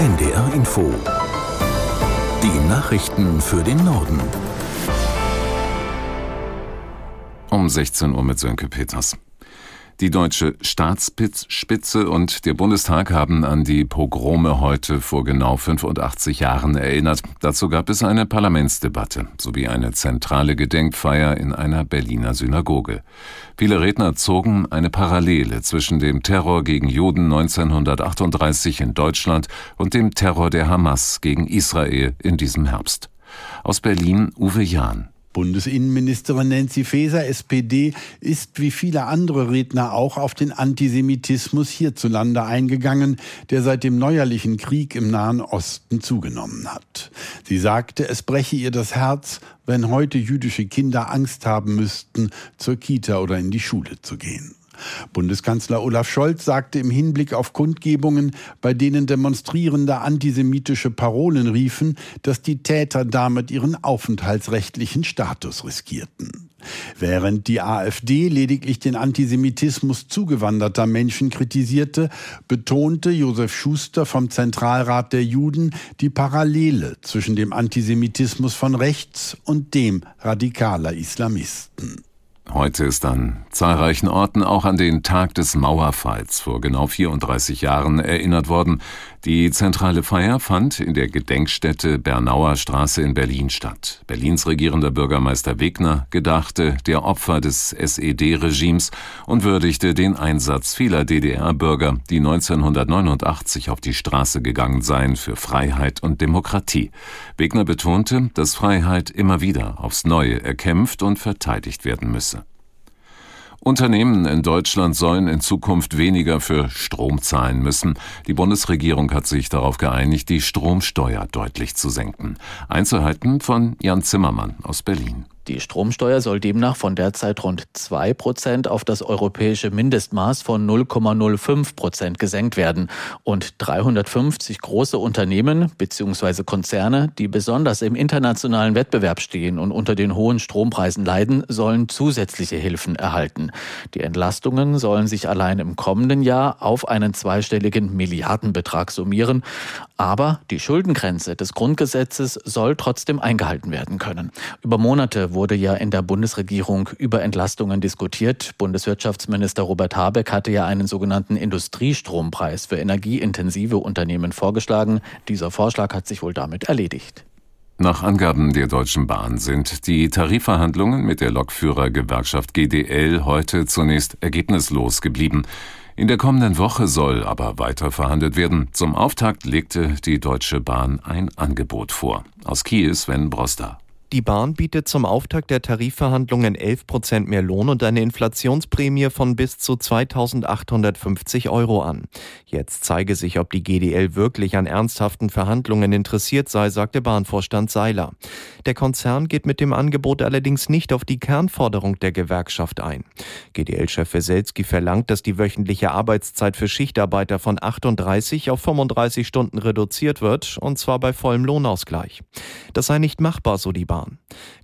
NDR Info. Die Nachrichten für den Norden. Um 16 Uhr mit Sönke Peters. Die deutsche Staatsspitze und der Bundestag haben an die Pogrome heute vor genau 85 Jahren erinnert. Dazu gab es eine Parlamentsdebatte sowie eine zentrale Gedenkfeier in einer Berliner Synagoge. Viele Redner zogen eine Parallele zwischen dem Terror gegen Juden 1938 in Deutschland und dem Terror der Hamas gegen Israel in diesem Herbst. Aus Berlin Uwe Jahn. Bundesinnenministerin Nancy Faeser, SPD, ist wie viele andere Redner auch auf den Antisemitismus hierzulande eingegangen, der seit dem neuerlichen Krieg im Nahen Osten zugenommen hat. Sie sagte, es breche ihr das Herz, wenn heute jüdische Kinder Angst haben müssten, zur Kita oder in die Schule zu gehen. Bundeskanzler Olaf Scholz sagte im Hinblick auf Kundgebungen, bei denen Demonstrierende antisemitische Parolen riefen, dass die Täter damit ihren aufenthaltsrechtlichen Status riskierten. Während die AfD lediglich den Antisemitismus zugewanderter Menschen kritisierte, betonte Josef Schuster vom Zentralrat der Juden die Parallele zwischen dem Antisemitismus von rechts und dem radikaler Islamisten. Heute ist an zahlreichen Orten auch an den Tag des Mauerfalls vor genau 34 Jahren erinnert worden. Die zentrale Feier fand in der Gedenkstätte Bernauer Straße in Berlin statt. Berlins regierender Bürgermeister Wegner gedachte der Opfer des SED-Regimes und würdigte den Einsatz vieler DDR-Bürger, die 1989 auf die Straße gegangen seien für Freiheit und Demokratie. Wegner betonte, dass Freiheit immer wieder aufs Neue erkämpft und verteidigt werden müsse. Unternehmen in Deutschland sollen in Zukunft weniger für Strom zahlen müssen. Die Bundesregierung hat sich darauf geeinigt, die Stromsteuer deutlich zu senken. Einzelheiten von Jan Zimmermann aus Berlin. Die Stromsteuer soll demnach von derzeit rund 2 Prozent auf das europäische Mindestmaß von 0,05 Prozent gesenkt werden. Und 350 große Unternehmen bzw. Konzerne, die besonders im internationalen Wettbewerb stehen und unter den hohen Strompreisen leiden, sollen zusätzliche Hilfen erhalten. Die Entlastungen sollen sich allein im kommenden Jahr auf einen zweistelligen Milliardenbetrag summieren. Aber die Schuldengrenze des Grundgesetzes soll trotzdem eingehalten werden können. Über Monate wurde ja in der Bundesregierung über Entlastungen diskutiert. Bundeswirtschaftsminister Robert Habeck hatte ja einen sogenannten Industriestrompreis für energieintensive Unternehmen vorgeschlagen. Dieser Vorschlag hat sich wohl damit erledigt. Nach Angaben der Deutschen Bahn sind die Tarifverhandlungen mit der Lokführergewerkschaft GDL heute zunächst ergebnislos geblieben. In der kommenden Woche soll aber weiter verhandelt werden. Zum Auftakt legte die Deutsche Bahn ein Angebot vor. Aus Kiel Sven Broster. Die Bahn bietet zum Auftakt der Tarifverhandlungen 11 Prozent mehr Lohn und eine Inflationsprämie von bis zu 2850 Euro an. Jetzt zeige sich, ob die GDL wirklich an ernsthaften Verhandlungen interessiert sei, sagte Bahnvorstand Seiler. Der Konzern geht mit dem Angebot allerdings nicht auf die Kernforderung der Gewerkschaft ein. GDL-Chef Weselski verlangt, dass die wöchentliche Arbeitszeit für Schichtarbeiter von 38 auf 35 Stunden reduziert wird, und zwar bei vollem Lohnausgleich. Das sei nicht machbar, so die Bahn.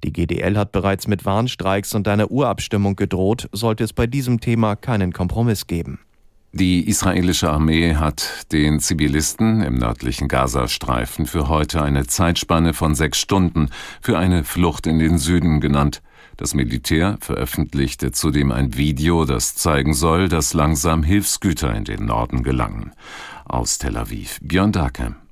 Die GDL hat bereits mit Warnstreiks und einer Urabstimmung gedroht, sollte es bei diesem Thema keinen Kompromiss geben. Die israelische Armee hat den Zivilisten im nördlichen Gazastreifen für heute eine Zeitspanne von sechs Stunden für eine Flucht in den Süden genannt. Das Militär veröffentlichte zudem ein Video, das zeigen soll, dass langsam Hilfsgüter in den Norden gelangen. Aus Tel Aviv, Björn Dakem.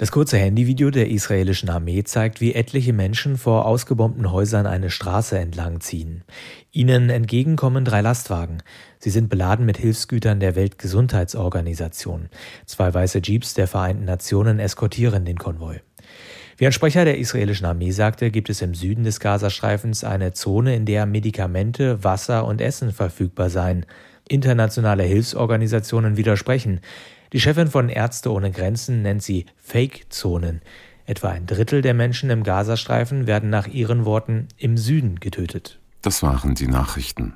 Das kurze Handyvideo der israelischen Armee zeigt, wie etliche Menschen vor ausgebombten Häusern eine Straße entlang ziehen. Ihnen entgegenkommen drei Lastwagen. Sie sind beladen mit Hilfsgütern der Weltgesundheitsorganisation. Zwei weiße Jeeps der Vereinten Nationen eskortieren den Konvoi. Wie ein Sprecher der israelischen Armee sagte, gibt es im Süden des Gazastreifens eine Zone, in der Medikamente, Wasser und Essen verfügbar seien. Internationale Hilfsorganisationen widersprechen. Die Chefin von Ärzte ohne Grenzen nennt sie Fake-Zonen. Etwa ein Drittel der Menschen im Gazastreifen werden nach ihren Worten im Süden getötet. Das waren die Nachrichten.